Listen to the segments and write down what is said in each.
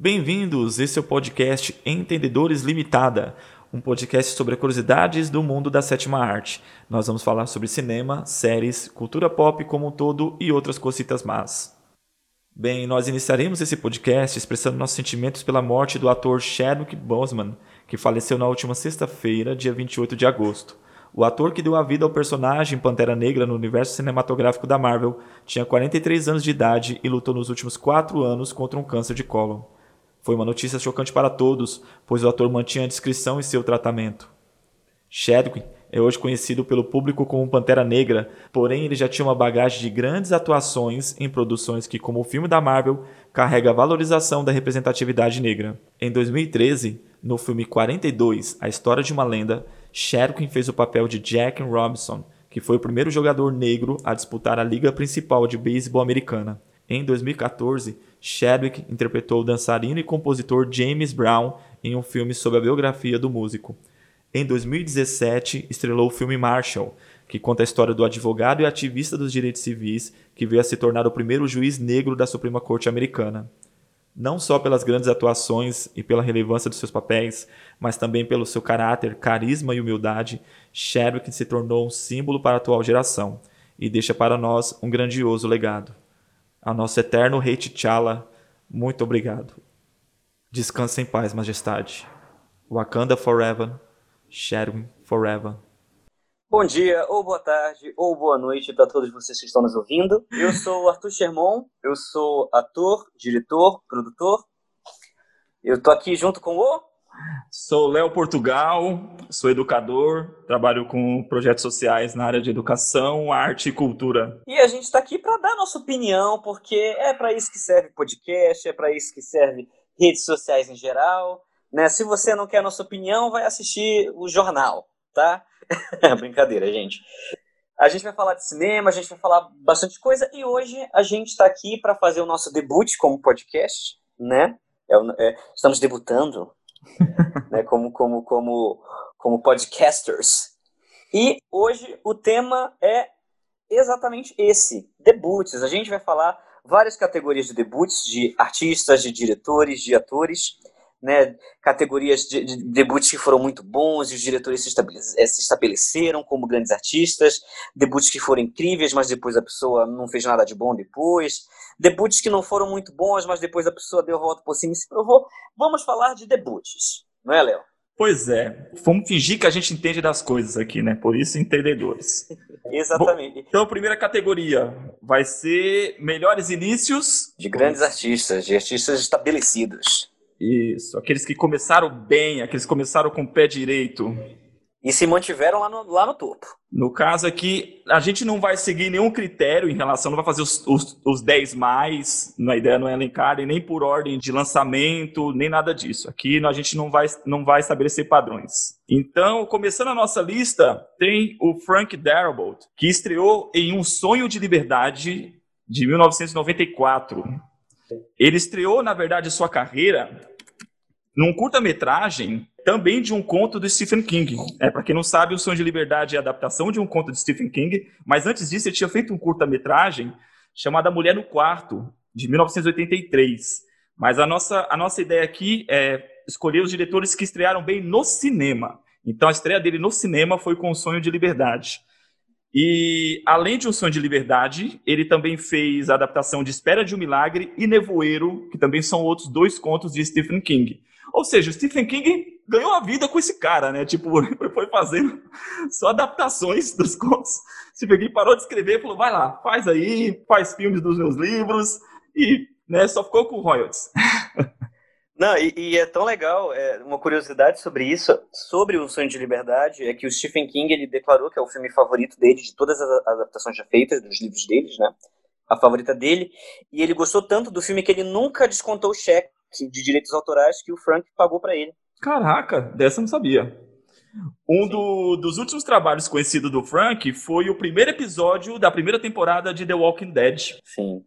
Bem-vindos, esse é o podcast Entendedores Limitada, um podcast sobre curiosidades do mundo da sétima arte. Nós vamos falar sobre cinema, séries, cultura pop como um todo e outras cositas más. Bem, nós iniciaremos esse podcast expressando nossos sentimentos pela morte do ator Chadwick Boseman, que faleceu na última sexta-feira, dia 28 de agosto. O ator que deu a vida ao personagem Pantera Negra no universo cinematográfico da Marvel tinha 43 anos de idade e lutou nos últimos quatro anos contra um câncer de cólon. Foi uma notícia chocante para todos, pois o ator mantinha a discrição em seu tratamento. Chadwick é hoje conhecido pelo público como Pantera Negra, porém ele já tinha uma bagagem de grandes atuações em produções que, como o filme da Marvel, carrega a valorização da representatividade negra. Em 2013, no filme 42, A História de uma Lenda, Chadwick fez o papel de Jack Robinson, que foi o primeiro jogador negro a disputar a liga principal de beisebol americana. Em 2014, Chadwick interpretou o dançarino e compositor James Brown em um filme sobre a biografia do músico. Em 2017, estrelou o filme Marshall, que conta a história do advogado e ativista dos direitos civis que veio a se tornar o primeiro juiz negro da Suprema Corte Americana. Não só pelas grandes atuações e pela relevância dos seus papéis, mas também pelo seu caráter, carisma e humildade, Chadwick se tornou um símbolo para a atual geração e deixa para nós um grandioso legado. Ao nosso eterno rei T'Challa, muito obrigado. Descanse em paz, majestade. Wakanda forever, Sherwin forever. Bom dia, ou boa tarde, ou boa noite para todos vocês que estão nos ouvindo. Eu sou o Arthur Sherman, eu sou ator, diretor, produtor. Eu tô aqui junto com o Sou Léo Portugal, sou educador, trabalho com projetos sociais na área de educação, arte e cultura. E a gente está aqui para dar nossa opinião, porque é para isso que serve podcast, é para isso que serve redes sociais em geral. Né? Se você não quer a nossa opinião, vai assistir o jornal, tá? Brincadeira, gente. A gente vai falar de cinema, a gente vai falar bastante coisa e hoje a gente está aqui para fazer o nosso debut como podcast, né? É, é, estamos debutando né, como, como, como, como podcasters. E hoje o tema é exatamente esse: debuts. A gente vai falar várias categorias de debuts de artistas, de diretores, de atores. Né, categorias de, de debuts que foram muito bons e os diretores se, estabeleceram, se estabeleceram como grandes artistas, debuts que foram incríveis, mas depois a pessoa não fez nada de bom depois, debuts que não foram muito bons, mas depois a pessoa deu a volta por cima e se provou. Vamos falar de debuts, não é, Léo? Pois é, vamos fingir que a gente entende das coisas aqui, né? Por isso, entendedores. Exatamente. Bom, então, a primeira categoria vai ser melhores inícios. De grandes artistas, de artistas estabelecidos. Isso, aqueles que começaram bem, aqueles que começaram com o pé direito. E se mantiveram lá no, lá no topo. No caso aqui, a gente não vai seguir nenhum critério em relação, não vai fazer os, os, os 10 mais, a ideia não é elencar, nem por ordem de lançamento, nem nada disso. Aqui a gente não vai, não vai estabelecer padrões. Então, começando a nossa lista, tem o Frank Darabont, que estreou em Um Sonho de Liberdade, de 1994. Ele estreou, na verdade, sua carreira num curta-metragem também de um conto do Stephen King. É, para quem não sabe, O Sonho de Liberdade é a adaptação de um conto de Stephen King, mas antes disso ele tinha feito um curta-metragem chamado A Mulher no Quarto, de 1983. Mas a nossa, a nossa ideia aqui é escolher os diretores que estrearam bem no cinema. Então a estreia dele no cinema foi com O Sonho de Liberdade. E além de Um Sonho de Liberdade, ele também fez a adaptação de Espera de um Milagre e Nevoeiro, que também são outros dois contos de Stephen King. Ou seja, o Stephen King ganhou a vida com esse cara, né? Tipo, foi fazendo só adaptações dos contos. Stephen King parou de escrever e falou: vai lá, faz aí, faz filmes dos meus livros e né, só ficou com royalties. Não, e, e, é tão legal, é, uma curiosidade sobre isso, sobre o Sonho de Liberdade, é que o Stephen King ele declarou que é o filme favorito dele de todas as adaptações já feitas dos livros deles, né? A favorita dele, e ele gostou tanto do filme que ele nunca descontou o cheque de direitos autorais que o Frank pagou para ele. Caraca, dessa eu não sabia. Um do, dos últimos trabalhos conhecidos do Frank foi o primeiro episódio da primeira temporada de The Walking Dead. Sim.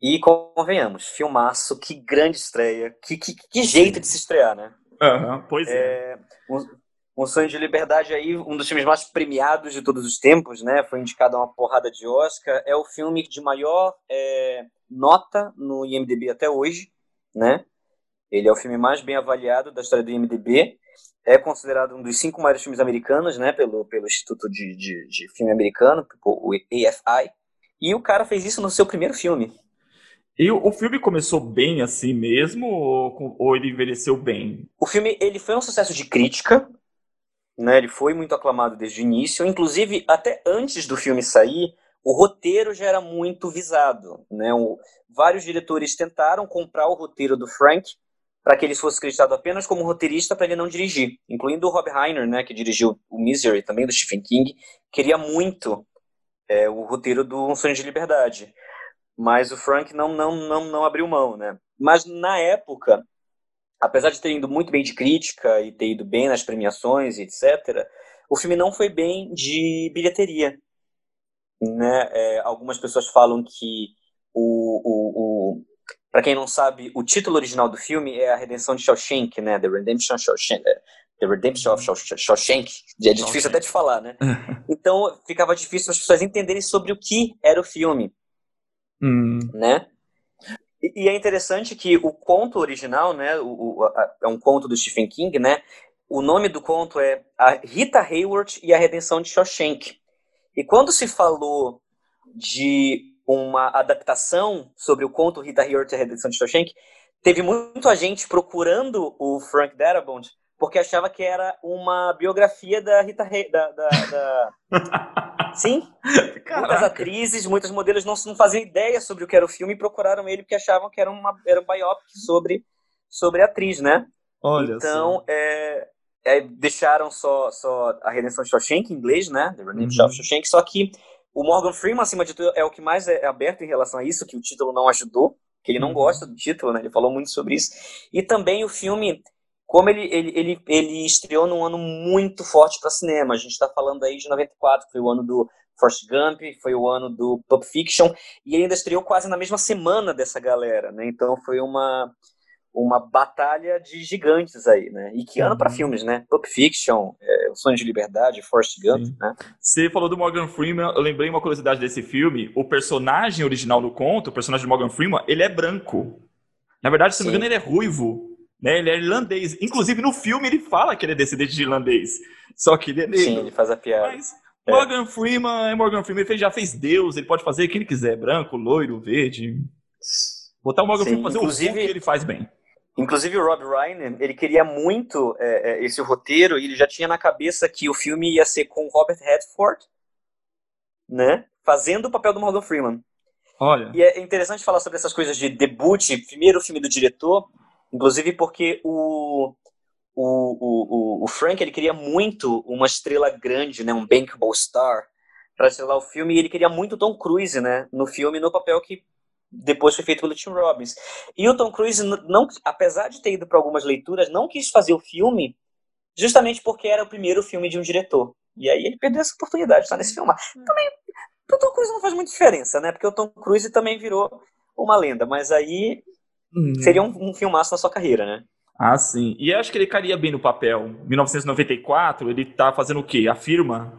E convenhamos, filmaço, que grande estreia, que, que, que jeito de se estrear, né? Uhum, pois é. é um, um, Sonho de Liberdade aí, um dos filmes mais premiados de todos os tempos, né? Foi indicado a uma porrada de Oscar. É o filme de maior é, nota no IMDb até hoje, né? Ele é o filme mais bem avaliado da história do IMDb. É considerado um dos cinco maiores filmes americanos, né, pelo, pelo Instituto de, de, de Filme Americano, o AFI. E o cara fez isso no seu primeiro filme. E o, filme começou bem assim mesmo, ou, ou, ele envelheceu bem? O filme ele foi um sucesso de crítica, né? Ele foi muito aclamado desde o início. Inclusive, até antes do filme sair, o roteiro já era muito visado. Né? O, vários diretores tentaram comprar o roteiro do Frank para que ele fosse acreditado apenas como roteirista para ele não dirigir, incluindo o Rob Reiner, né, que dirigiu o Misery, também do Stephen King, queria muito é, o roteiro do Um Sonho de Liberdade. Mas o Frank não, não, não, não abriu mão, né? Mas na época, apesar de ter ido muito bem de crítica e ter ido bem nas premiações e etc., o filme não foi bem de bilheteria. Né? É, algumas pessoas falam que o, o, o para quem não sabe, o título original do filme é A Redenção de Shawshank, né? The Redemption of Shawshank. É, The Redemption of Shawshank. É difícil até de falar, né? Então ficava difícil as pessoas entenderem sobre o que era o filme. Hum. Né? E, e, é interessante que o conto original, né, o, o a, é um conto do Stephen King, né? O nome do conto é A Rita Hayworth e a Redenção de Shawshank. E quando se falou de uma adaptação sobre o conto Rita Hayworth e a Redenção de Shawshank, teve muita gente procurando o Frank Darabont porque achava que era uma biografia da Rita Hayworth. Da, da, da... Sim. Caraca. Muitas atrizes, muitos modelos não, não faziam ideia sobre o que era o filme e procuraram ele porque achavam que era, uma, era um biopic sobre, sobre a atriz, né? Olha então, é, é, deixaram só, só a Redenção de Shawshank em inglês, né? The Redemption uhum. of Shawshank, só que o Morgan Freeman, acima de tudo, é o que mais é aberto em relação a isso, que o título não ajudou, que ele não uhum. gosta do título, né? Ele falou muito sobre isso. E também o filme como ele, ele, ele, ele estreou num ano muito forte para cinema. A gente está falando aí de 94, foi o ano do Forrest Gump, foi o ano do Pulp Fiction, e ele ainda estreou quase na mesma semana dessa galera, né? Então foi uma, uma batalha de gigantes aí, né? E que ano para uhum. filmes, né? Pulp Fiction, é, O Sonho de Liberdade, Forrest Gump, Sim. né? Você falou do Morgan Freeman, eu lembrei uma curiosidade desse filme. O personagem original do conto, o personagem de Morgan Freeman, ele é branco. Na verdade, se não me engano, ele é ruivo. Né? Ele é irlandês. Inclusive, no filme, ele fala que ele é descendente de irlandês. Só que ele é negro. Sim, ele faz a piada. Mas é. Morgan Freeman é Morgan Freeman. Ele já fez Deus, ele pode fazer o que ele quiser. Branco, loiro, verde. Botar o Morgan Sim, Freeman fazer o que ele faz bem. Inclusive o Rob Reiner, ele queria muito é, é, esse roteiro e ele já tinha na cabeça que o filme ia ser com Robert Redford, né? Fazendo o papel do Morgan Freeman. Olha. E é interessante falar sobre essas coisas de debut, primeiro filme do diretor, Inclusive porque o, o, o, o Frank ele queria muito uma estrela grande, né, um bankable star, para estrelar o filme, e ele queria muito Tom Cruise né, no filme, no papel que depois foi feito pelo Tim Robbins. E o Tom Cruise, não, apesar de ter ido para algumas leituras, não quis fazer o filme justamente porque era o primeiro filme de um diretor. E aí ele perdeu essa oportunidade de estar nesse filme. Também, o Tom Cruise não faz muita diferença, né? Porque o Tom Cruise também virou uma lenda. Mas aí Hum. Seria um, um filmaço na sua carreira, né? Ah, sim. E acho que ele caria bem no papel. 1994, ele tá fazendo o quê? A firma?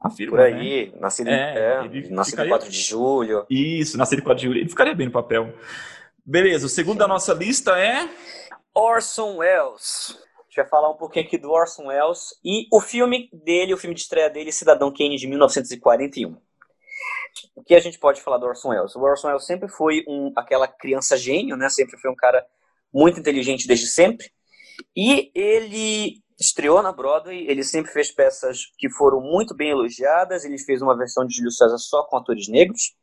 A firma, Por aí, né? nascido, é, é, nascido ficaria... 4 de julho. Isso, nascido 4 de julho. Ele ficaria bem no papel. Beleza, o segundo sim. da nossa lista é... Orson Welles. A gente vai falar um pouquinho aqui do Orson Welles e o filme dele, o filme de estreia dele, Cidadão Kane, de 1941 o que a gente pode falar do Orson Welles? O Orson Welles sempre foi um, aquela criança gênio, né? Sempre foi um cara muito inteligente desde sempre. E ele estreou na Broadway, ele sempre fez peças que foram muito bem elogiadas. Ele fez uma versão de Júlio César só com atores negros,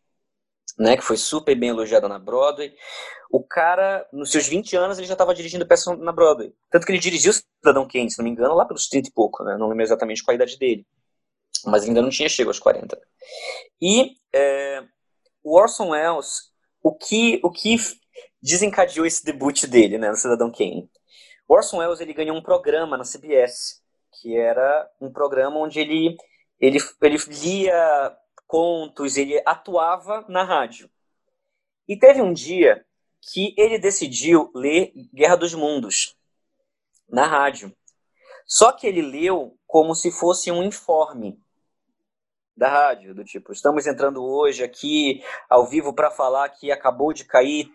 né? Que foi super bem elogiada na Broadway. O cara, nos seus 20 anos, ele já estava dirigindo peças na Broadway. Tanto que ele dirigiu Cidadão Kane, se não me engano, lá pelos 30 e pouco, né? Não lembro exatamente qual a idade dele mas ainda não tinha chegado aos 40. E é, o Orson Welles, o que, o que desencadeou esse debut dele, né, no Cidadão Kane? O Orson Welles ele ganhou um programa na CBS, que era um programa onde ele, ele, ele lia contos, ele atuava na rádio. E teve um dia que ele decidiu ler Guerra dos Mundos na rádio. Só que ele leu como se fosse um informe da rádio, do tipo, estamos entrando hoje aqui ao vivo para falar que acabou de cair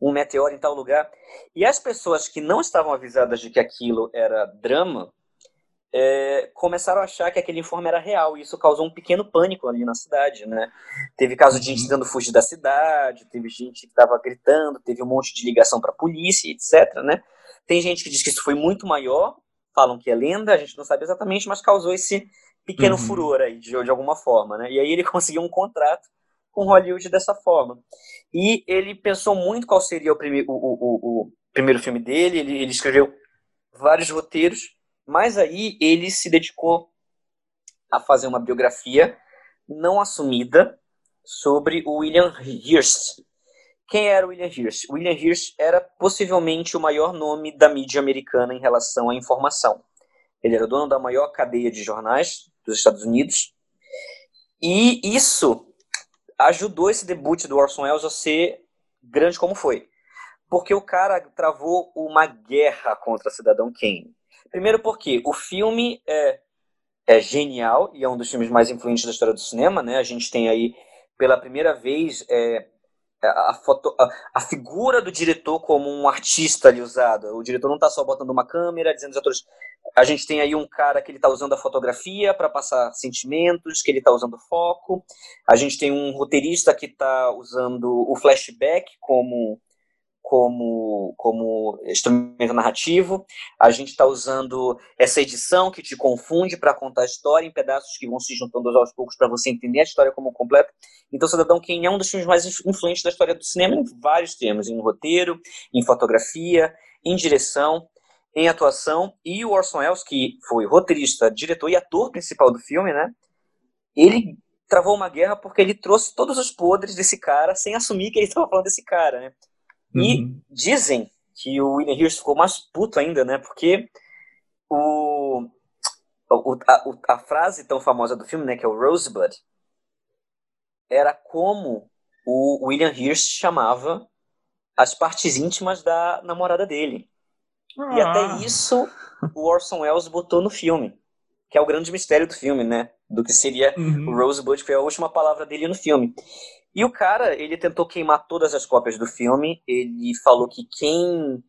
um meteoro em tal lugar. E as pessoas que não estavam avisadas de que aquilo era drama é, começaram a achar que aquele informe era real, e isso causou um pequeno pânico ali na cidade, né? Teve caso de gente uhum. tentando fugir da cidade, teve gente que estava gritando, teve um monte de ligação para a polícia, etc, né? Tem gente que diz que isso foi muito maior, falam que é lenda, a gente não sabe exatamente, mas causou esse pequeno uhum. furor aí, de, de alguma forma, né? E aí ele conseguiu um contrato com Hollywood dessa forma. E ele pensou muito qual seria o, prime o, o, o primeiro filme dele, ele, ele escreveu vários roteiros, mas aí ele se dedicou a fazer uma biografia não assumida sobre o William Hearst. Quem era o William Hearst? William Hearst era possivelmente o maior nome da mídia americana em relação à informação. Ele era dono da maior cadeia de jornais dos Estados Unidos. E isso ajudou esse debut do Orson Welles a ser grande como foi. Porque o cara travou uma guerra contra Cidadão Kane. Primeiro porque o filme é, é genial e é um dos filmes mais influentes da história do cinema, né? A gente tem aí pela primeira vez é, a, foto, a, a, figura do diretor como um artista ali usado. O diretor não está só botando uma câmera, dizendo aos atores. A gente tem aí um cara que ele está usando a fotografia para passar sentimentos, que ele está usando foco. A gente tem um roteirista que está usando o flashback como como, como instrumento narrativo. A gente está usando essa edição que te confunde para contar a história em pedaços que vão se juntando aos poucos para você entender a história como completa. Então, Cidadão Kane é um dos filmes mais influentes da história do cinema em vários termos, em roteiro, em fotografia, em direção, em atuação. E o Orson Welles, que foi roteirista, diretor e ator principal do filme, né? Ele travou uma guerra porque ele trouxe todos os podres desse cara sem assumir que ele estava falando desse cara, né? E uhum. dizem que o William Hirsch ficou mais puto ainda, né? Porque o, o, a, a, frase tão famosa do filme, né, que é o Rosebud, era como o William Hirsch chamava as partes íntimas da namorada dele. Ah. E até ah. isso o Orson Welles botou no filme, que é o grande mistério do filme, né? Do que seria uhum. o Rosebud, que foi a última palavra dele no filme. E o cara, ele tentou queimar todas as cópias do filme. Ele falou que quem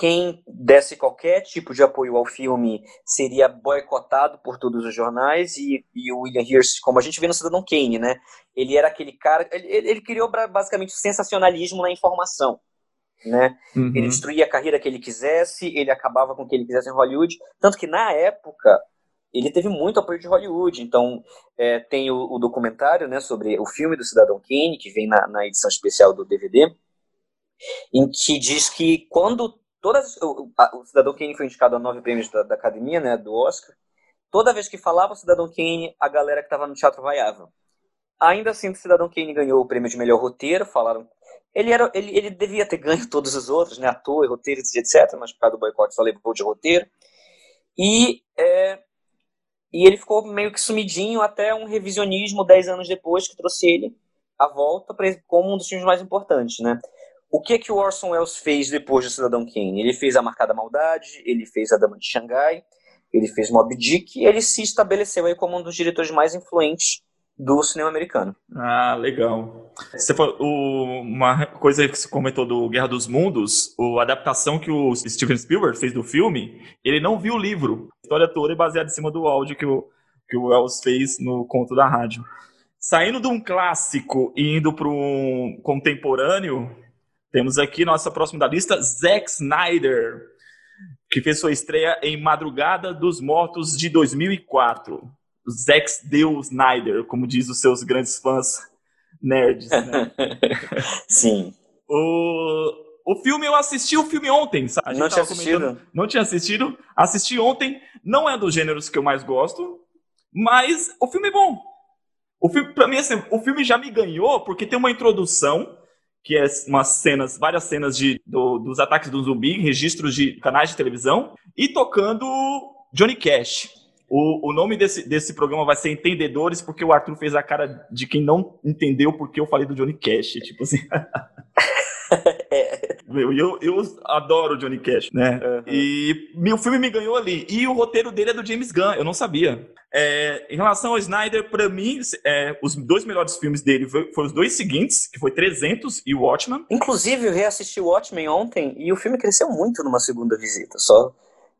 quem desse qualquer tipo de apoio ao filme seria boicotado por todos os jornais e, e o William Hirst, como a gente vê no Cidadão Kane, né? Ele era aquele cara, ele, ele criou basicamente sensacionalismo na informação, né? Uhum. Ele destruía a carreira que ele quisesse, ele acabava com o que ele quisesse em Hollywood, tanto que na época ele teve muito apoio de Hollywood. Então, é, tem o, o, documentário né, sobre o filme do Cidadão Kane, que vem na, na, edição especial do DVD, em que diz que quando todas, o, a, o Cidadão Kane foi indicado a nove prêmios da, da, academia, né, do Oscar, toda vez que falava o Cidadão Kane, a galera que estava no teatro vaiava. Ainda assim, o Cidadão Kane ganhou o prêmio de melhor roteiro, falaram... Ele, era, ele, ele devia ter ganho todos os outros, né, ator, roteiro, etc., mas por causa do boicote só levou de roteiro. E é, e ele ficou meio que sumidinho até um revisionismo dez anos depois que trouxe ele à volta como um dos filmes mais importantes, né? O que que o Orson Welles fez depois do Cidadão Kane? Ele fez A Marcada Maldade, ele fez A Dama de Xangai, ele fez Moby Dick e ele se estabeleceu aí como um dos diretores mais influentes do cinema americano. Ah, legal. Você falou, o, uma coisa que você comentou do Guerra dos Mundos, a adaptação que o Steven Spielberg fez do filme, ele não viu o livro. A história toda é baseada em cima do áudio que o, que o Wells fez no conto da rádio. Saindo de um clássico e indo para um contemporâneo, temos aqui nossa próxima da lista, Zack Snyder, que fez sua estreia em Madrugada dos Mortos de 2004. Zack Deus Snyder, como diz os seus grandes fãs nerds, né? Sim. O, o filme, eu assisti o filme ontem, sabe? Não tinha assistido. Não tinha assistido. Assisti ontem. Não é dos gêneros que eu mais gosto, mas o filme é bom. O filme, pra mim, assim, o filme já me ganhou porque tem uma introdução que é umas cenas, várias cenas de, do, dos ataques do zumbi, registros de canais de televisão, e tocando Johnny Cash. O, o nome desse, desse programa vai ser Entendedores, porque o Arthur fez a cara de quem não entendeu porque eu falei do Johnny Cash. Tipo assim. é, Eu, eu, eu adoro o Johnny Cash, né? Uhum. E o filme me ganhou ali. E o roteiro dele é do James Gunn, eu não sabia. É, em relação ao Snyder, para mim, é, os dois melhores filmes dele foram os dois seguintes, que foi 300 e Watchmen. Inclusive, eu reassisti o Watchmen ontem e o filme cresceu muito numa segunda visita, só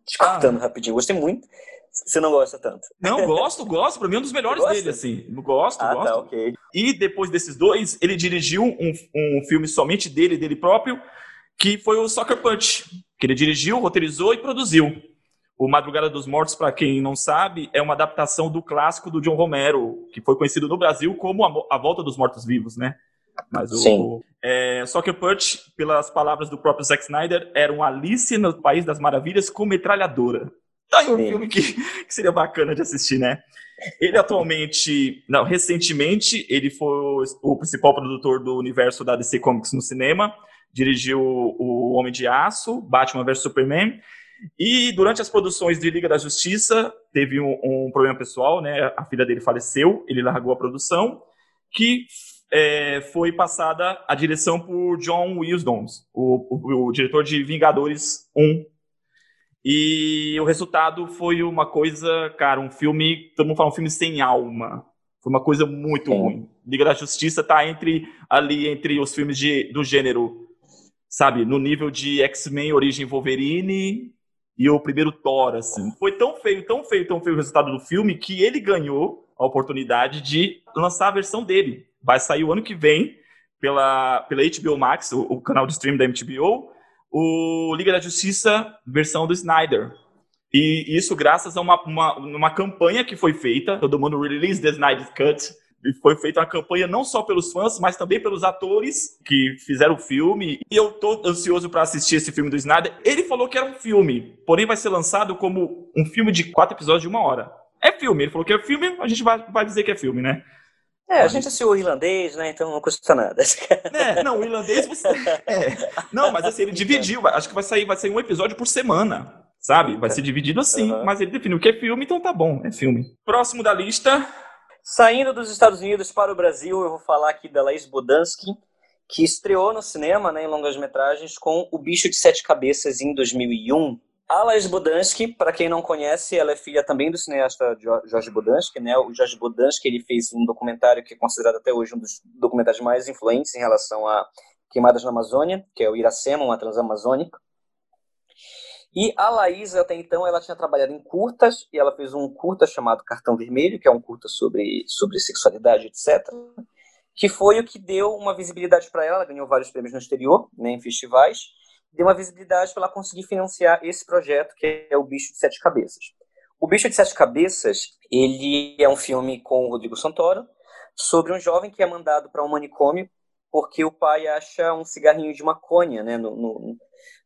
te ah. rapidinho. Gostei muito. Você não gosta tanto? Não, gosto, gosto. Pra mim é um dos melhores dele, assim. Gosto, ah, tá, gosto. Tá, okay. E depois desses dois, ele dirigiu um, um filme somente dele, dele próprio, que foi o Soccer Punch, que ele dirigiu, roteirizou e produziu. O Madrugada dos Mortos, para quem não sabe, é uma adaptação do clássico do John Romero, que foi conhecido no Brasil como A, Volta dos Mortos Vivos, né? Mas o, Sim. É, Soccer Punch, pelas palavras do próprio Zack Snyder, era um Alice no País das Maravilhas com metralhadora. Tá aí um Sim. filme que, que seria bacana de assistir, né? Ele atualmente, não, recentemente, ele foi o principal produtor do universo da DC Comics no cinema, dirigiu o Homem de Aço, Batman vs Superman, e durante as produções de Liga da Justiça, teve um, um problema pessoal, né? A filha dele faleceu, ele largou a produção, que é, foi passada a direção por John Williams, o, o, o diretor de Vingadores 1, e o resultado foi uma coisa, cara, um filme, todo mundo fala um filme sem alma. Foi uma coisa muito ruim. Liga da Justiça tá entre ali entre os filmes de, do gênero, sabe, no nível de X-Men Origem Wolverine e o primeiro Thor, assim. Foi tão feio, tão feio, tão feio o resultado do filme que ele ganhou a oportunidade de lançar a versão dele. Vai sair o ano que vem pela, pela HBO Max, o, o canal de stream da HBO, o Liga da Justiça versão do Snyder. E isso graças a uma, uma, uma campanha que foi feita, todo mundo release the Snyder Cut, e foi feita uma campanha não só pelos fãs, mas também pelos atores que fizeram o filme. E eu tô ansioso para assistir esse filme do Snyder. Ele falou que era um filme, porém vai ser lançado como um filme de quatro episódios de uma hora. É filme, ele falou que é filme, a gente vai, vai dizer que é filme, né? É, a gente assistiu o irlandês, né? Então não custa nada. É, não, o irlandês você. É. Não, mas assim, ele dividiu. Acho que vai sair, vai sair um episódio por semana. Sabe? Vai ser dividido assim, uhum. mas ele definiu que é filme, então tá bom, é filme. Próximo da lista. Saindo dos Estados Unidos para o Brasil, eu vou falar aqui da Laís Bodansky, que estreou no cinema, né, em longas metragens, com O Bicho de Sete Cabeças em 2001. A Laís para quem não conhece, ela é filha também do cineasta Jorge Bodansky, né? O Jorge Bodansky, ele fez um documentário que é considerado até hoje um dos documentários mais influentes em relação a queimadas na Amazônia, que é o Iracema, uma transamazônica. E a Laís, até então, ela tinha trabalhado em curtas, e ela fez um curta chamado Cartão Vermelho, que é um curta sobre, sobre sexualidade, etc., que foi o que deu uma visibilidade para ela, ela ganhou vários prêmios no exterior, né, em festivais, deu uma visibilidade para ela conseguir financiar esse projeto que é o Bicho de Sete Cabeças. O Bicho de Sete Cabeças, ele é um filme com o Rodrigo Santoro sobre um jovem que é mandado para um manicômio porque o pai acha um cigarrinho de maconha, né, no, no,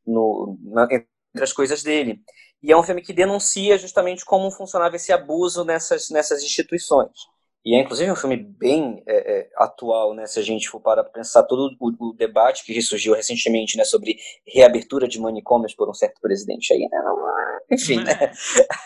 no na, entre as coisas dele. E é um filme que denuncia justamente como funcionava esse abuso nessas, nessas instituições. E é inclusive um filme bem é, é, atual, né? Se a gente for para pensar todo o, o, debate que surgiu recentemente, né? Sobre reabertura de manicômios por um certo presidente aí, né? Enfim, né?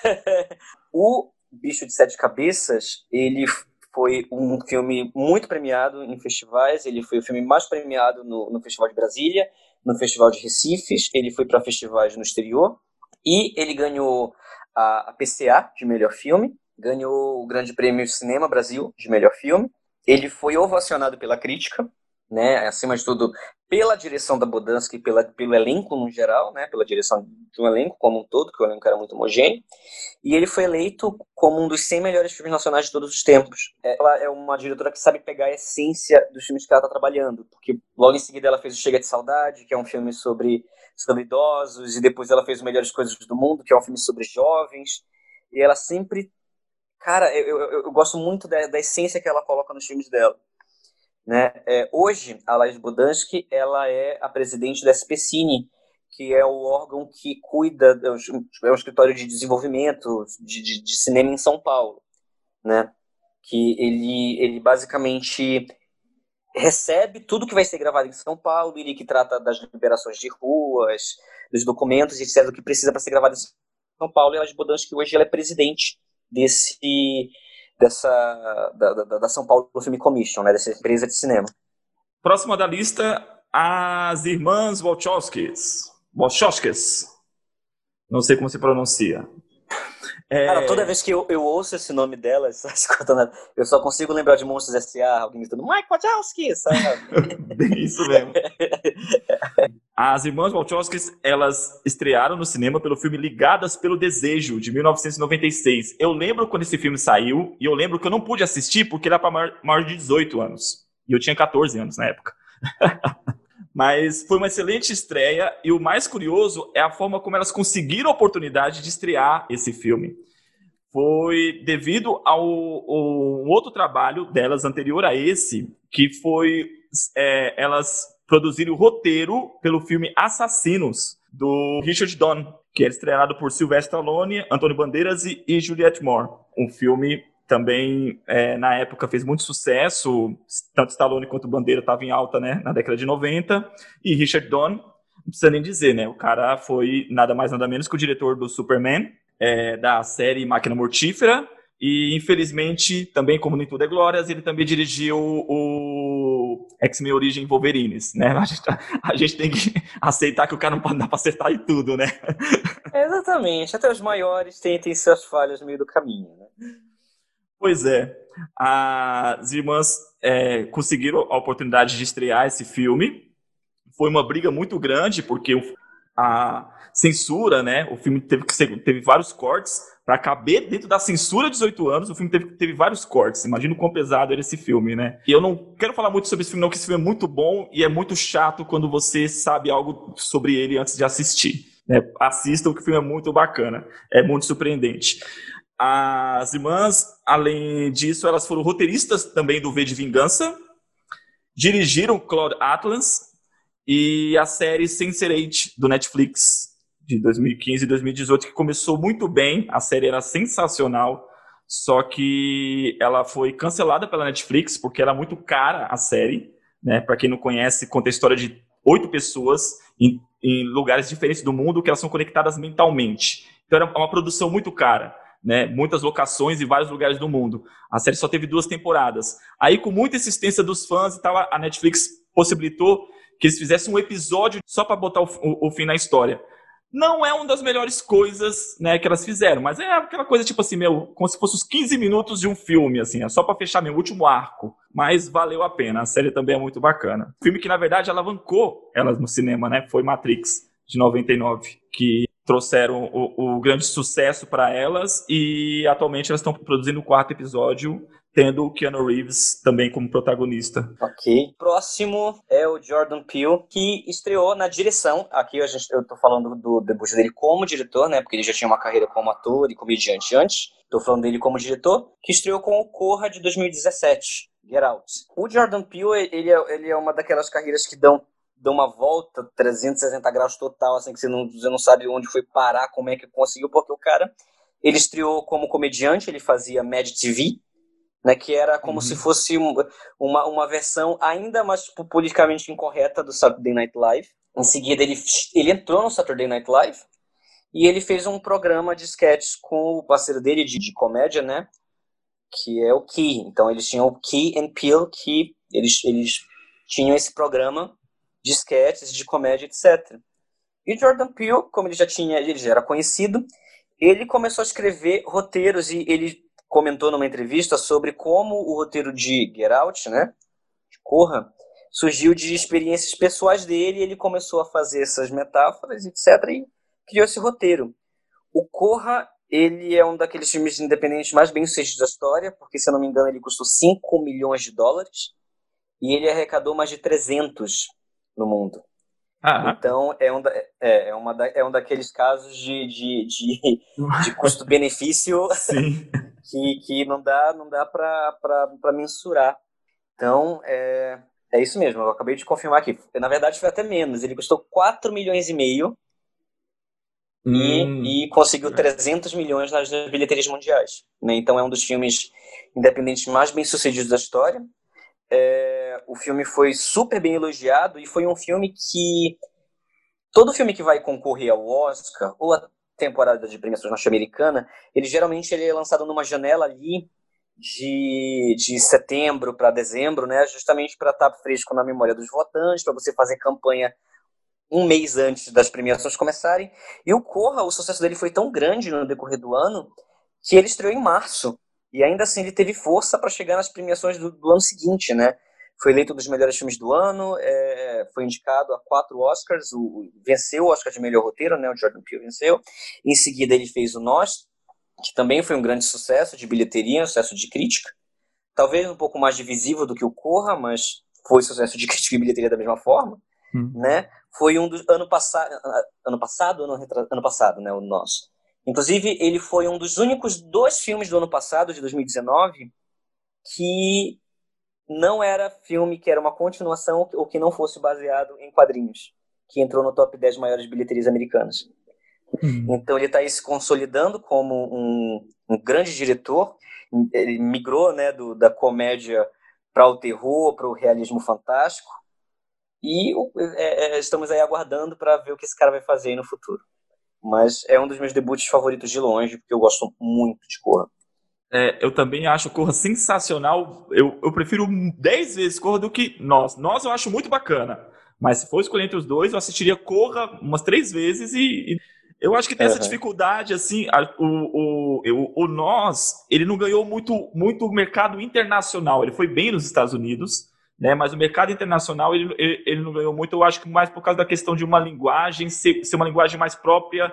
o Bicho de Sete Cabeças, ele foi um filme muito premiado em festivais. Ele foi o filme mais premiado no, no Festival de Brasília, no Festival de Recifes. Ele foi para festivais no exterior e ele ganhou a, a PCA de melhor filme ganhou o Grande Prêmio Cinema Brasil de melhor filme. Ele foi ovacionado pela crítica, né, acima de tudo pela direção da Bodansky pela, pelo elenco no geral, né, pela direção um elenco como um todo, que o elenco era muito homogêneo, e ele foi eleito como um dos 100 melhores filmes nacionais de todos os tempos. Ela é uma diretora que sabe pegar a essência dos filmes que ela está trabalhando, porque logo em seguida ela fez o Chega de Saudade, que é um filme sobre, sobre idosos, e depois ela fez o Melhores Coisas do Mundo, que é um filme sobre jovens, e ela sempre cara, eu, eu, eu gosto muito da, da, essência que ela coloca nos filmes dela. Né? É, hoje, a Laís Bodansky, ela é a presidente da SPCine, que é o órgão que cuida, é um é escritório de desenvolvimento de, de, de, cinema em São Paulo, né? Que ele, ele basicamente recebe tudo que vai ser gravado em São Paulo, ele que trata das liberações de ruas, dos documentos, etc., do que precisa para ser gravado em São Paulo, e a Bodansky hoje ela é presidente desse dessa da, da, da, São Paulo Film Commission, né, dessa empresa de cinema. Próxima da lista, As Irmãs Wachowskis. Wachowskis. Não sei como se pronuncia. É... Cara, toda vez que eu, eu ouço esse nome dela, eu só consigo lembrar de Monstros S.A., alguém gritando Mike Wachowski, sabe? Bem isso mesmo. As irmãs Wachowski, elas estrearam no cinema pelo filme Ligadas pelo Desejo, de 1996. Eu lembro quando esse filme saiu, e eu lembro que eu não pude assistir porque era para maior, maior de 18 anos. E eu tinha 14 anos na época. Mas foi uma excelente estreia e o mais curioso é a forma como elas conseguiram a oportunidade de estrear esse filme. Foi devido ao, um outro trabalho delas anterior a esse, que foi é, elas produzirem o roteiro pelo filme Assassinos, do Richard Donner, que era estreado por Sylvester Stallone, Antônio Bandeiras e, e Juliette Moore. Um filme também é, na época fez muito sucesso, tanto Stallone quanto Bandeira estavam em alta né, na década de 90, e Richard Donner, não precisa nem dizer, né, o cara foi nada mais nada menos que o diretor do Superman, é, da série Máquina Mortífera, e infelizmente, também como nem tudo é glórias, ele também dirigiu o X-Men Origem Wolverines, né? A gente, a gente, tem que aceitar que o cara não pode dar para acertar em tudo, né? Exatamente, até os maiores têm, têm suas falhas no meio do caminho, né? Pois é. As irmãs é, conseguiram a oportunidade de estrear esse filme. Foi uma briga muito grande, porque a censura, né? O filme teve, que teve vários cortes. Para caber dentro da censura de 18 anos, o filme teve, teve vários cortes. Imagina o quão pesado era esse filme, né? E eu não quero falar muito sobre esse filme, não, porque esse filme é muito bom e é muito chato quando você sabe algo sobre ele antes de assistir. Né? Assistam, que o filme é muito bacana. É muito surpreendente. As irmãs, além disso, elas foram roteiristas também do V de Vingança, dirigiram Claude Atlas e a série Sense8 do Netflix de 2015 e 2018 que começou muito bem, a série era sensacional, só que ela foi cancelada pela Netflix porque era muito cara a série, né? Para quem não conhece, conta a história de oito pessoas em, em lugares diferentes do mundo que elas são conectadas mentalmente. Então era uma produção muito cara né, muitas locações em vários lugares do mundo. A série só teve duas temporadas. Aí, com muita insistência dos fãs e tal, a Netflix possibilitou que eles fizessem um episódio só para botar o, o, o, fim na história. Não é uma das melhores coisas né, que elas fizeram, mas é aquela coisa tipo assim, meu, como se fosse os 15 minutos de um filme, assim, é só para fechar meu último arco. Mas valeu a pena, a série também é muito bacana. filme que, na verdade, alavancou elas no cinema, né? Foi Matrix, de 99, que trouxeram o, o grande sucesso para elas e atualmente elas estão produzindo o quarto episódio tendo o Keanu Reeves também como protagonista. Ok. Próximo é o Jordan Peele, que estreou na direção. Aqui a gente, eu tô falando do debut dele como diretor, né? Porque ele já tinha uma carreira como ator e comediante antes. Tô falando dele como diretor, que estreou com o Corra de 2017. Get Out. O Jordan Peele, ele é, ele é uma daquelas carreiras que dão deu uma volta 360 graus total, assim, que você não, você não sabe onde foi parar, como é que conseguiu, porque o cara, ele estreou como comediante, ele fazia Mad TV, né, que era como uhum. se fosse uma, uma versão ainda mais tipo, politicamente incorreta do Saturday Night Live. Em seguida, ele, ele entrou no Saturday Night Live e ele fez um programa de sketches com o parceiro dele de, de comédia, né, que é o Key. Então, eles tinham o Key and Peel, que eles, eles tinham esse programa de sketches, de comédia, etc. E Jordan Peele, como ele já tinha, ele já era conhecido, ele começou a escrever roteiros e ele comentou numa entrevista sobre como o roteiro de Get Out, né, de Corra, surgiu de experiências pessoais dele, e ele começou a fazer essas metáforas, etc, e criou esse roteiro. O Corra, ele é um daqueles filmes independentes mais bem sucedidos da história, porque se eu não me engano ele custou 5 milhões de dólares, e ele arrecadou mais de 300 no mundo. Ah, então é um, da, é, é, uma da, é um daqueles casos de, de, de, de custo-benefício que, que não dá, não dá para mensurar. Então é, é isso mesmo, eu acabei de confirmar aqui. Na verdade foi até menos, ele custou 4 milhões e meio hum. e, e conseguiu 300 milhões nas bilheterias mundiais. Né? Então é um dos filmes independentes mais bem sucedidos da história. É, o filme foi super bem elogiado e foi um filme que todo filme que vai concorrer ao Oscar ou a temporada de premiações norte-americana, ele geralmente ele é lançado numa janela ali de, de setembro para dezembro, né? Justamente para estar tá fresco na memória dos votantes, para você fazer campanha um mês antes das premiações começarem. E o Corra, o sucesso dele foi tão grande no decorrer do ano que ele estreou em março. E ainda assim ele teve força para chegar nas premiações do, do, ano seguinte, né? Foi eleito um dos melhores filmes do ano, é, foi indicado a quatro Oscars, o, o, venceu o Oscar de melhor roteiro, né? O Jordan Peele venceu. Em seguida ele fez o Nós, que também foi um grande sucesso de bilheteria, um sucesso de crítica. Talvez um pouco mais divisivo do que o Corra, mas foi sucesso de crítica e bilheteria da mesma forma, hum. né? Foi um dos ano passado, ano passado, ano, ano passado, né, o nosso. Inclusive, ele foi um dos únicos dois filmes do ano passado, de 2019, que não era filme que era uma continuação ou que não fosse baseado em quadrinhos, que entrou no top 10 maiores bilheterias americanas. Uhum. Então ele está se consolidando como um, um, grande diretor. Ele migrou né, do, da comédia para o terror, para o realismo fantástico. E é, é, estamos aí aguardando para ver o que esse cara vai fazer no futuro. Mas é um dos meus debuts favoritos de longe, porque eu gosto muito de Corra. É, eu também acho Corra sensacional. Eu, eu prefiro 10 vezes Corra do que Nós. Nós eu acho muito bacana. Mas se for escolher entre os dois, eu assistiria Corra umas três vezes e, e eu acho que tem uhum. essa dificuldade, assim, a, o, o, o, o nós, ele não ganhou muito, muito mercado internacional, ele foi bem nos Estados Unidos, né, mas o mercado internacional ele, ele, ele, não ganhou muito, eu acho que mais por causa da questão de uma linguagem, ser, ser uma linguagem mais própria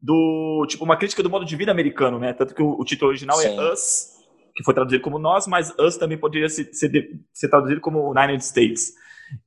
do, tipo, uma crítica do modo de vida americano, né, tanto que o, o título original é Sim. é Us, que foi traduzido como Nós, mas Us também poderia ser, ser, ser traduzido como United States.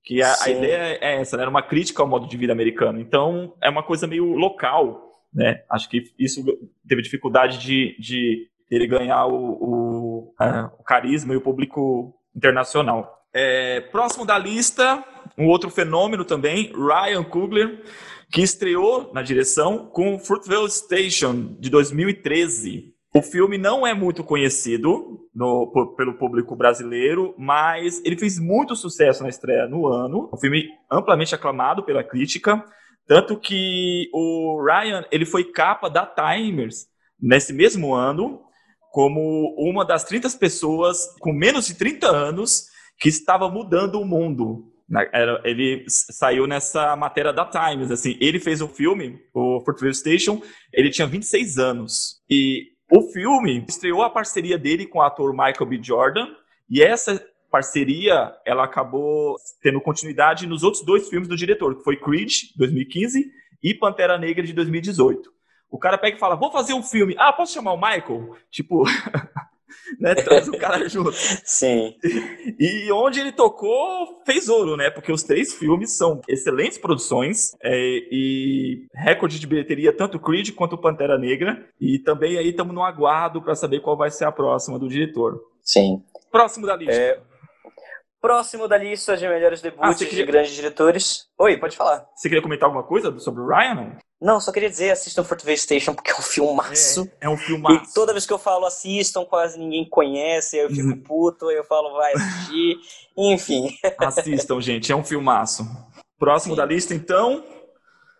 Que a, a ideia é essa, né? Era uma crítica ao modo de vida americano. Então, é uma coisa meio local, né? Acho que isso teve dificuldade de, de ele ganhar o, o, é, o carisma e o público internacional. É, próximo da lista, um outro fenômeno também, Ryan Coogler, que estreou na direção com Fruitvale Station, de 2013. O filme não é muito conhecido no, pelo público brasileiro, mas ele fez muito sucesso na estreia no ano. Um filme amplamente aclamado pela crítica, tanto que o Ryan ele foi capa da Timers nesse mesmo ano, como uma das 30 pessoas com menos de 30 anos que estava mudando o mundo. Ele saiu nessa matéria da Times, assim, ele fez o filme, o Fruitvale Station, ele tinha 26 anos. E o filme estreou a parceria dele com o ator Michael B. Jordan, e essa parceria ela acabou tendo continuidade nos outros dois filmes do diretor, que foi Creed, 2015, e Pantera Negra, de 2018. O cara pega e fala, vou fazer um filme. Ah, posso chamar o Michael? Tipo, né? Traz o cara junto. Sim. E onde ele tocou, fez ouro, né? Porque os três filmes são excelentes produções é, e recorde de bilheteria, tanto Creed quanto Pantera Negra. E também aí estamos no aguardo para saber qual vai ser a próxima do diretor. Sim. Próximo da lista. É... Próximo da lista de melhores debuts ah, queria... de grandes diretores. Oi, pode falar. Você queria comentar alguma coisa sobre o Ryan? Não, só queria dizer, assistam Fortway Station, porque é um filmaço. É, é um filmaço. E toda vez que eu falo assistam, quase ninguém conhece, aí eu fico uhum. puto, aí eu falo vai assistir, enfim. Assistam, gente, é um filmaço. Próximo Sim. da lista, então...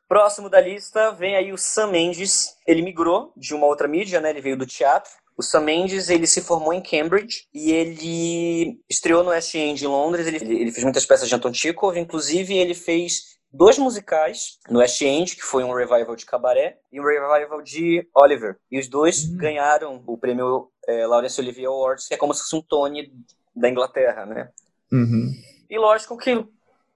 Próximo da lista vem aí o Sam Mendes. Ele migrou de uma outra mídia, né? Ele veio do teatro. O Sam Mendes, ele se formou em Cambridge e ele estreou no West End em Londres. Ele, ele fez muitas peças de Anton Chekhov, inclusive ele fez dois musicais no West End, que foi um revival de cabaré, e um revival de Oliver. E os dois uhum. ganharam o prêmio é, Laurence Olivier Awards, que é como se fosse um Tony da Inglaterra, né? Uhum. E lógico que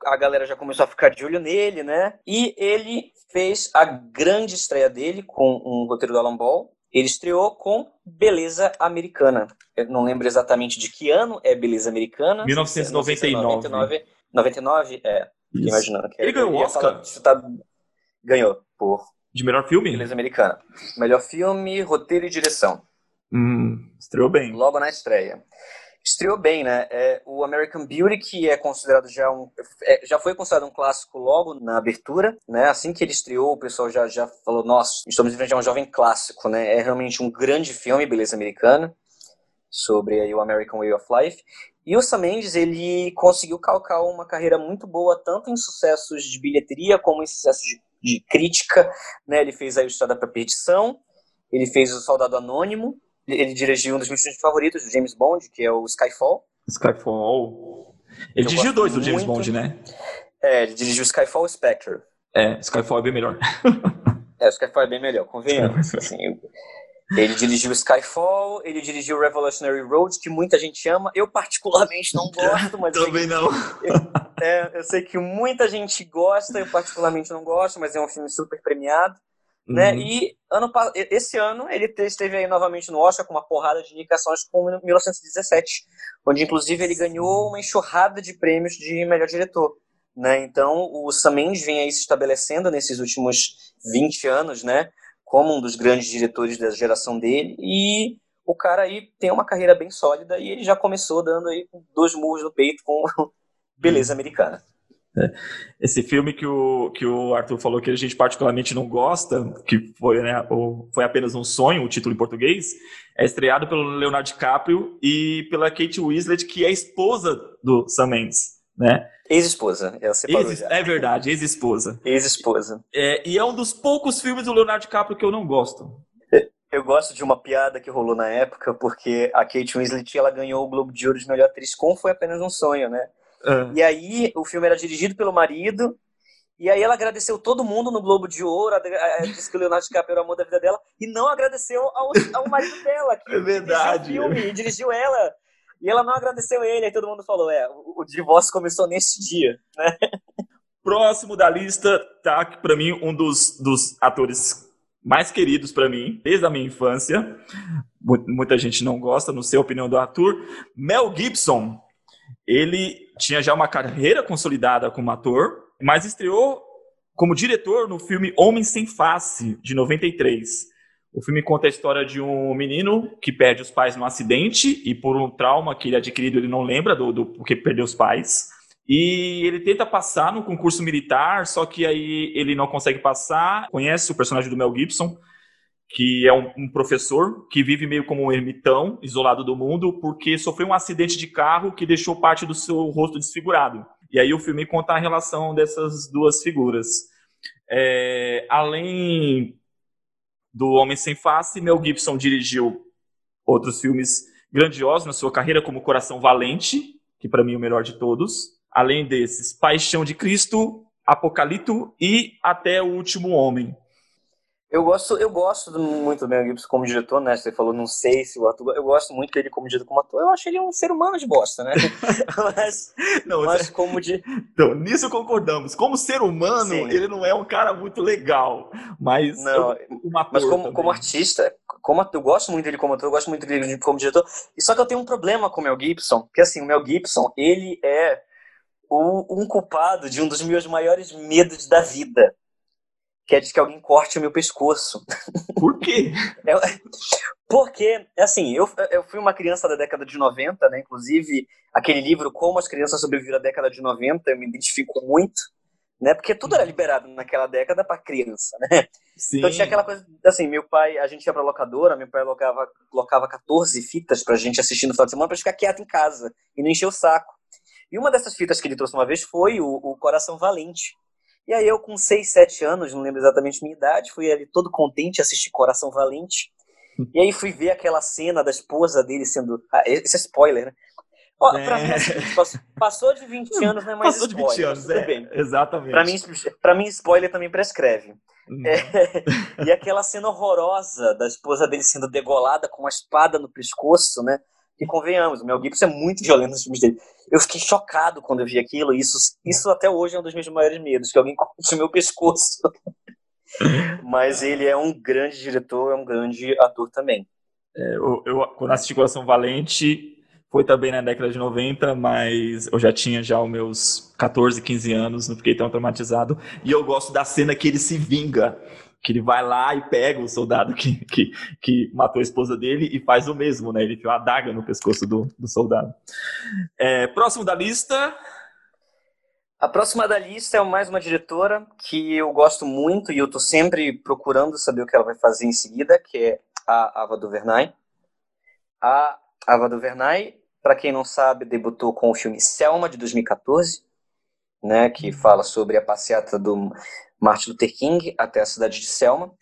a galera já começou a ficar de olho nele, né? E ele fez a grande estreia dele com um roteiro do Alan Ball. Ele estreou com Beleza Americana. Eu não lembro exatamente de que ano é Beleza Americana. 1999. 99, 99 é imaginando que ele ganhou o Oscar? Tá... Ganhou por de melhor filme? Beleza Americana. Melhor filme, roteiro e direção. Hum, estreou bem. Logo na estreia. Estreou bem, né? É, o American Beauty, que é considerado já um. É, já foi considerado um clássico logo na abertura, né? Assim que ele estreou, o pessoal já, já falou: nossa, estamos em frente a um jovem clássico, né? É realmente um grande filme, Beleza Americana, sobre aí, o American Way of Life. E o Sam Mendes, ele conseguiu calcar uma carreira muito boa, tanto em sucessos de bilheteria, como em sucessos de, de crítica. Né? Ele fez o Estrada para Perdição, ele fez o Soldado Anônimo, ele dirigiu um dos meus filmes favoritos, do James Bond, que é o Skyfall. Skyfall. Ele dirigiu dois do James Bond, né? É, ele dirigiu Skyfall e Spectre. É, Skyfall é bem melhor. é, o Skyfall é bem melhor, convenhamos. assim, ele dirigiu Skyfall, ele dirigiu Revolutionary Road, que muita gente ama. Eu particularmente não gosto, mas. Também não. Eu, é, eu sei que muita gente gosta, eu particularmente não gosto, mas é um filme super premiado. Né? Uhum. E ano, esse ano ele esteve aí novamente no Oscar com uma porrada de indicações com 1917, onde inclusive ele ganhou uma enxurrada de prêmios de melhor diretor. Né? Então o Sam Mendes vem aí se estabelecendo nesses últimos 20 anos, né? Como um dos grandes diretores da geração dele, e o cara aí tem uma carreira bem sólida e ele já começou dando aí dois murros no peito com beleza americana. É. Esse filme que o, que o Arthur falou que a gente particularmente não gosta, que foi, né, o, foi apenas um sonho, o título em português, é estreado pelo Leonardo DiCaprio e pela Kate Winslet, que é esposa do Sam Mendes, né? Ex-esposa, ela separou ex, É verdade, ex-esposa. Ex-esposa. É, e é um dos poucos filmes do Leonardo DiCaprio que eu não gosto. Eu gosto de uma piada que rolou na época, porque a Kate Winslet ela ganhou o Globo de Ouro de melhor atriz com Foi Apenas um Sonho, né? Uhum. E aí o filme era dirigido pelo marido, e aí ela agradeceu todo mundo no Globo de Ouro, disse que o Leonardo DiCaprio era o amor da vida dela, e não agradeceu ao, ao marido dela, que é verdade. dirigiu o filme, e dirigiu ela. E ela não agradeceu ele, aí todo mundo falou, é, o, divórcio começou nesse dia, né? Próximo da lista, tá, para mim, um dos, dos atores mais queridos para mim, desde a minha infância. Muita gente não gosta, não sei a opinião do Arthur. Mel Gibson, ele tinha já uma carreira consolidada como ator, mas estreou como diretor no filme Homem Sem Face, de 93. O filme conta a história de um menino que perde os pais num acidente e por um trauma que ele adquirido, ele não lembra do, do porque perdeu os pais. E ele tenta passar no concurso militar, só que aí ele não consegue passar. Conhece o personagem do Mel Gibson, que é um, um, professor que vive meio como um ermitão, isolado do mundo, porque sofreu um acidente de carro que deixou parte do seu rosto desfigurado. E aí o filme conta a relação dessas duas figuras. É, além do Homem Sem Face, Mel Gibson dirigiu outros filmes grandiosos na sua carreira, como Coração Valente, que para mim é o melhor de todos. Além desses, Paixão de Cristo, Apocalipto e Até o Último Homem. Eu gosto, eu gosto muito do Mel Gibson como diretor, né? Você falou, não sei se o ator. Eu gosto muito dele como diretor, como ator. Eu acho ele um ser humano de bosta, né? mas, não, mas é... como de. Então, nisso concordamos. Como ser humano, Sim. ele não é um cara muito legal. Mas, não, mas como, como artista, como ator, eu gosto muito dele como ator, eu gosto muito dele como diretor. E só que eu tenho um problema com o Mel Gibson, porque assim, o Mel Gibson, ele é o, um culpado de um dos meus maiores medos da vida que é de que alguém corte o meu pescoço. Por quê? É, porque, assim, eu, eu fui uma criança da década de 90, né? Inclusive, aquele livro Como as Crianças Sobreviveram à Década de 90, eu me identifico muito, né? Porque tudo era liberado naquela década para criança, né? Sim. Então tinha aquela coisa, assim, meu pai, a gente ia pra locadora, meu pai locava, locava 14 fitas pra gente assistir no final de semana pra ficar quieto em casa e não encher o saco. E uma dessas fitas que ele trouxe uma vez foi o, o Coração Valente, e aí eu, com 6, 7 anos, não lembro exatamente minha idade, fui ali todo contente assistir Coração Valente. E aí fui ver aquela cena da esposa dele sendo. Ah, esse é spoiler, né? É. Pra mim, assim, passou de 20 anos, né? Mas passou spoiler, de 20 anos, é. Bem. Exatamente. Pra mim, pra mim, spoiler também prescreve. Hum. É, e aquela cena horrorosa da esposa dele sendo degolada com uma espada no pescoço, né? E convenhamos, o Mel Gibson é muito violento nos filmes dele. Eu fiquei chocado quando eu vi aquilo, e isso, isso até hoje é um dos meus maiores medos, que alguém corte o meu pescoço. Mas ele é um grande diretor, é um grande ator também. É, eu, eu, quando assisti Coração Valente, foi também na década de 90, mas eu já tinha já os meus 14, 15 anos, não fiquei tão traumatizado. E eu gosto da cena que ele se vinga que ele vai lá e pega o soldado que, que, que matou a esposa dele e faz o mesmo, né? Ele enfia uma adaga no pescoço do, do soldado. É, próximo da lista. A próxima da lista é mais uma diretora que eu gosto muito e eu tô sempre procurando saber o que ela vai fazer em seguida, que é a Ava DuVernay. A Ava DuVernay, para quem não sabe, debutou com o filme Selma de 2014, né, que fala sobre a passeata do Martin Luther King até a cidade de Selma.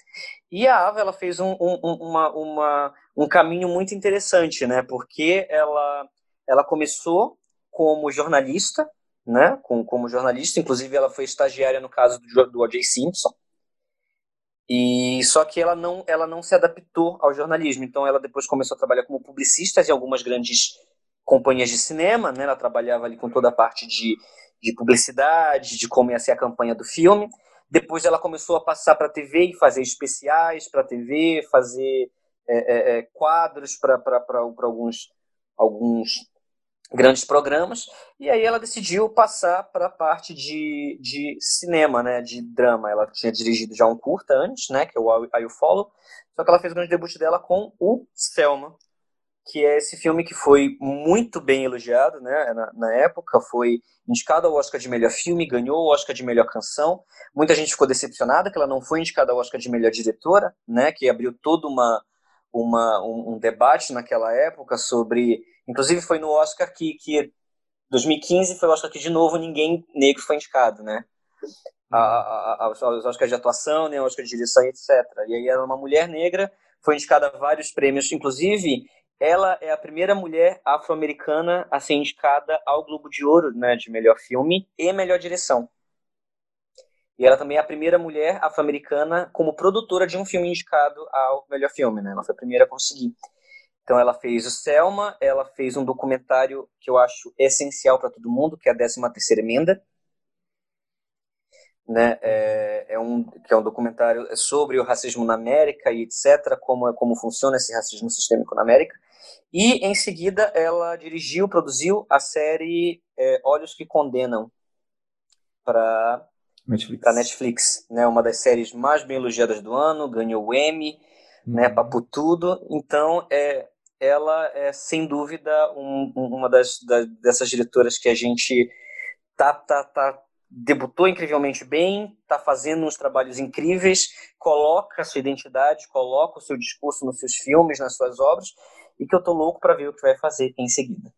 E a Ava ela fez um, um, uma, uma, um caminho muito interessante, né? Porque ela, ela começou como jornalista, né? Com, como jornalista, inclusive ela foi estagiária no caso do, do O.J. Simpson. E só que ela não, ela não se adaptou ao jornalismo. Então ela depois começou a trabalhar como publicista em algumas grandes companhias de cinema, né? Ela trabalhava ali com toda a parte de, de publicidade, de como ia ser a campanha do filme. Depois ela começou a passar para a TV e fazer especiais para a TV, fazer é, é, é, quadros para alguns, alguns grandes programas. E aí ela decidiu passar para a parte de, de cinema, né, de drama. Ela tinha dirigido já um curta antes, né, que é o I Follow. Só que ela fez o grande debut dela com o Selma, que é esse filme que foi muito bem elogiado, né, na, na, época, foi indicado ao Oscar de melhor filme, ganhou o Oscar de melhor canção. Muita gente ficou decepcionada que ela não foi indicada ao Oscar de melhor diretora, né, que abriu toda uma, uma um, um debate naquela época sobre, inclusive foi no Oscar que, que 2015 foi o Oscar que de novo ninguém negro foi indicado, né? A, os Oscars de atuação, né, Oscar de direção, etc. E aí era uma mulher negra, foi indicada a vários prêmios, inclusive ela é a primeira mulher afro-americana a ser indicada ao Globo de Ouro, né, de melhor filme e melhor direção. E ela também é a primeira mulher afro-americana como produtora de um filme indicado ao melhor filme, né? Ela foi a primeira a conseguir. Então ela fez o Selma, ela fez um documentário que eu acho essencial para todo mundo, que é a 13 terceira emenda, né? É, é, um que é um documentário sobre o racismo na América e etc, como é como funciona esse racismo sistêmico na América. E em seguida ela dirigiu, produziu a série é, Olhos que Condenam para Netflix. Netflix, né? Uma das séries mais bem elogiadas do ano, ganhou o Emmy, uhum. né? Papo tudo. Então é ela é sem dúvida um, uma das, das, dessas diretoras que a gente tá tá tá debutou incrivelmente bem, está fazendo uns trabalhos incríveis, coloca a sua identidade, coloca o seu discurso nos seus filmes, nas suas obras, e que eu tô louco para ver o que vai fazer em seguida.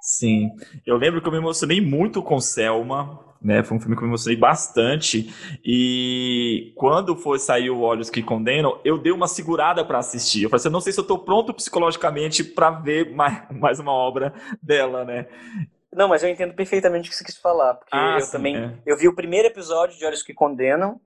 Sim, eu lembro que eu me emocionei muito com Selma, né? Foi um filme que eu me emocionei bastante. E quando foi sair o Olhos que Condenam, eu dei uma segurada para assistir. Eu falei assim, eu não sei se eu estou pronto psicologicamente para ver mais, mais uma obra dela, né? Não, mas eu entendo perfeitamente o que você quis falar, porque ah, eu sim, também é. eu vi o primeiro episódio de Olhos que Condenam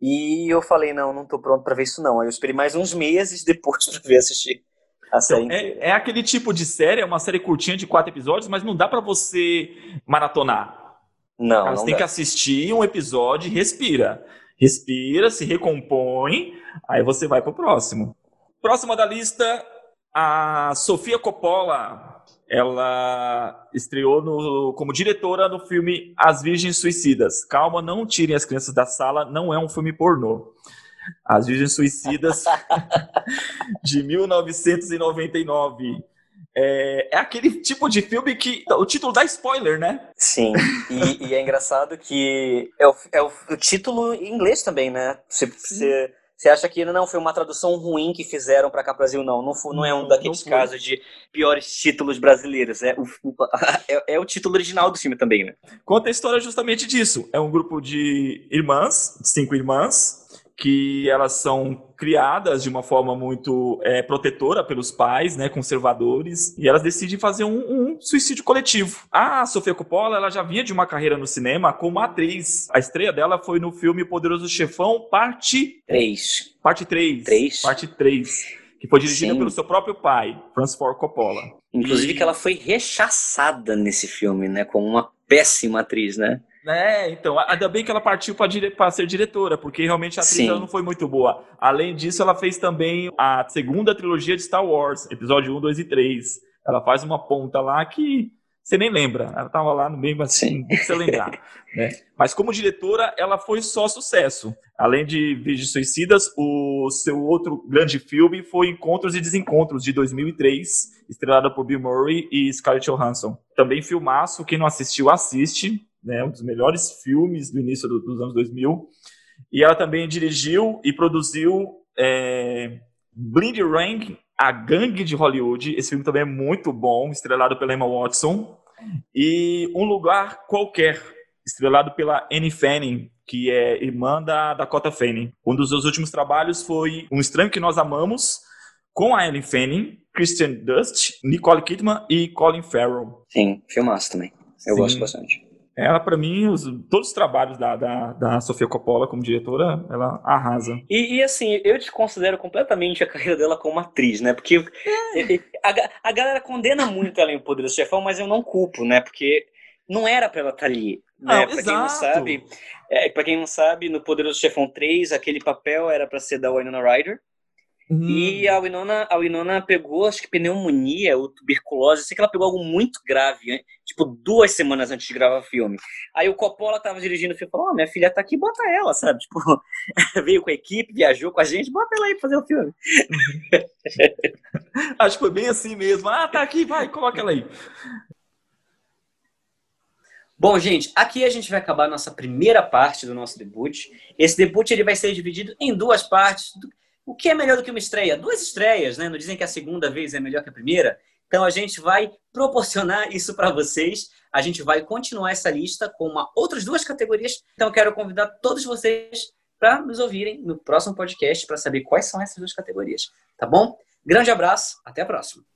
e eu falei não, não estou pronto para ver isso não. Aí eu esperei mais uns meses depois para ver assistir. A série então, é, é, aquele tipo de série, é uma série curtinha de quatro episódios, mas não dá para você maratonar. Não. Você tem dá. que assistir um episódio e respira. Respira, se recompõe, aí você vai pro próximo. Próxima da lista, a Sofia Coppola. Ela estreou no, como diretora no filme As Virgens Suicidas. Calma, não tirem as crianças da sala, não é um filme pornô. As Virgens Suicidas, de 1999. É, é, aquele tipo de filme que o título dá spoiler, né? Sim, e, e é engraçado que é o, é o, o, título em inglês também, né? Você, você, você acha que não foi uma tradução ruim que fizeram para cá Brasil? Não, não, foi, não é um daqueles casos de piores títulos brasileiros. É o, é, é o título original do filme também, né? Conta a história justamente disso. É um grupo de irmãs, cinco irmãs, que elas são criadas de uma forma muito é, protetora pelos pais, né, conservadores, e elas decidem fazer um, um, suicídio coletivo. A Sofia Coppola, ela já vinha de uma carreira no cinema como atriz. A estreia dela foi no filme Poderoso Chefão, parte 3. Parte 3. 3. Parte 3 que foi dirigida pelo seu próprio pai, Francis Ford Coppola. Inclusive e... que ela foi rechaçada nesse filme, né, como uma péssima atriz, né? É, então, ainda bem que ela partiu para ser diretora, porque realmente a atriz não foi muito boa. Além disso, ela fez também a segunda trilogia de Star Wars, episódio 1, 2 e 3. Ela faz uma ponta lá que você nem lembra. Ela estava lá no meio assim, não você lembrar. né? Mas como diretora, ela foi só sucesso. Além de Vídeos Suicidas, o seu outro grande filme foi Encontros e Desencontros, de 2003, estrelado por Bill Murray e Scarlett Johansson. Também filmaço, quem não assistiu, assiste né, um dos melhores filmes do início do, dos anos 2000. E ela também dirigiu e produziu é, Blind Rank, A Gangue de Hollywood. Esse filme também é muito bom, estrelado pela Emma Watson. E Um Lugar Qualquer, estrelado pela Annie Fanning, que é irmã da Dakota Fanning. Um dos seus últimos trabalhos foi Um Estranho que Nós Amamos, com a Ellen Fanning, Christian Dust, Nicole Kidman e Colin Farrell. Sim, filmaço também. Eu Sim. gosto bastante. Ela, para mim, os, todos os trabalhos da, da, da, Sofia Coppola como diretora, ela arrasa. E, e, assim, eu desconsidero completamente a carreira dela como atriz, né? Porque é. a, a galera condena muito ela em O Poder do Chefão, mas eu não culpo, né? Porque não era pra ela estar tá ali. Né? Não, pra quem não sabe, é, pra quem não sabe, no Poderoso Chefão 3, aquele papel era para ser da Winona Ryder. Hum. E a Winona, a Winona pegou, acho que pneumonia ou tuberculose, sei que ela pegou algo muito grave? Tipo, duas semanas antes de gravar o filme. Aí o Coppola tava dirigindo o filme e falou: oh, minha filha tá aqui, bota ela, sabe? Tipo, veio com a equipe, viajou com a gente, bota ela aí pra fazer o filme. acho que foi bem assim mesmo. Ah, tá aqui, vai, coloca ela aí. Bom, gente, aqui a gente vai acabar a nossa primeira parte do nosso debut. Esse debut ele vai ser dividido em duas partes. O que é melhor do que uma estreia? Duas estreias, né? Não dizem que a segunda vez é melhor que a primeira? Então a gente vai proporcionar isso para vocês. A gente vai continuar essa lista com uma, outras duas categorias. Então eu quero convidar todos vocês para nos ouvirem no próximo podcast para saber quais são essas duas categorias. Tá bom? Grande abraço, até a próxima.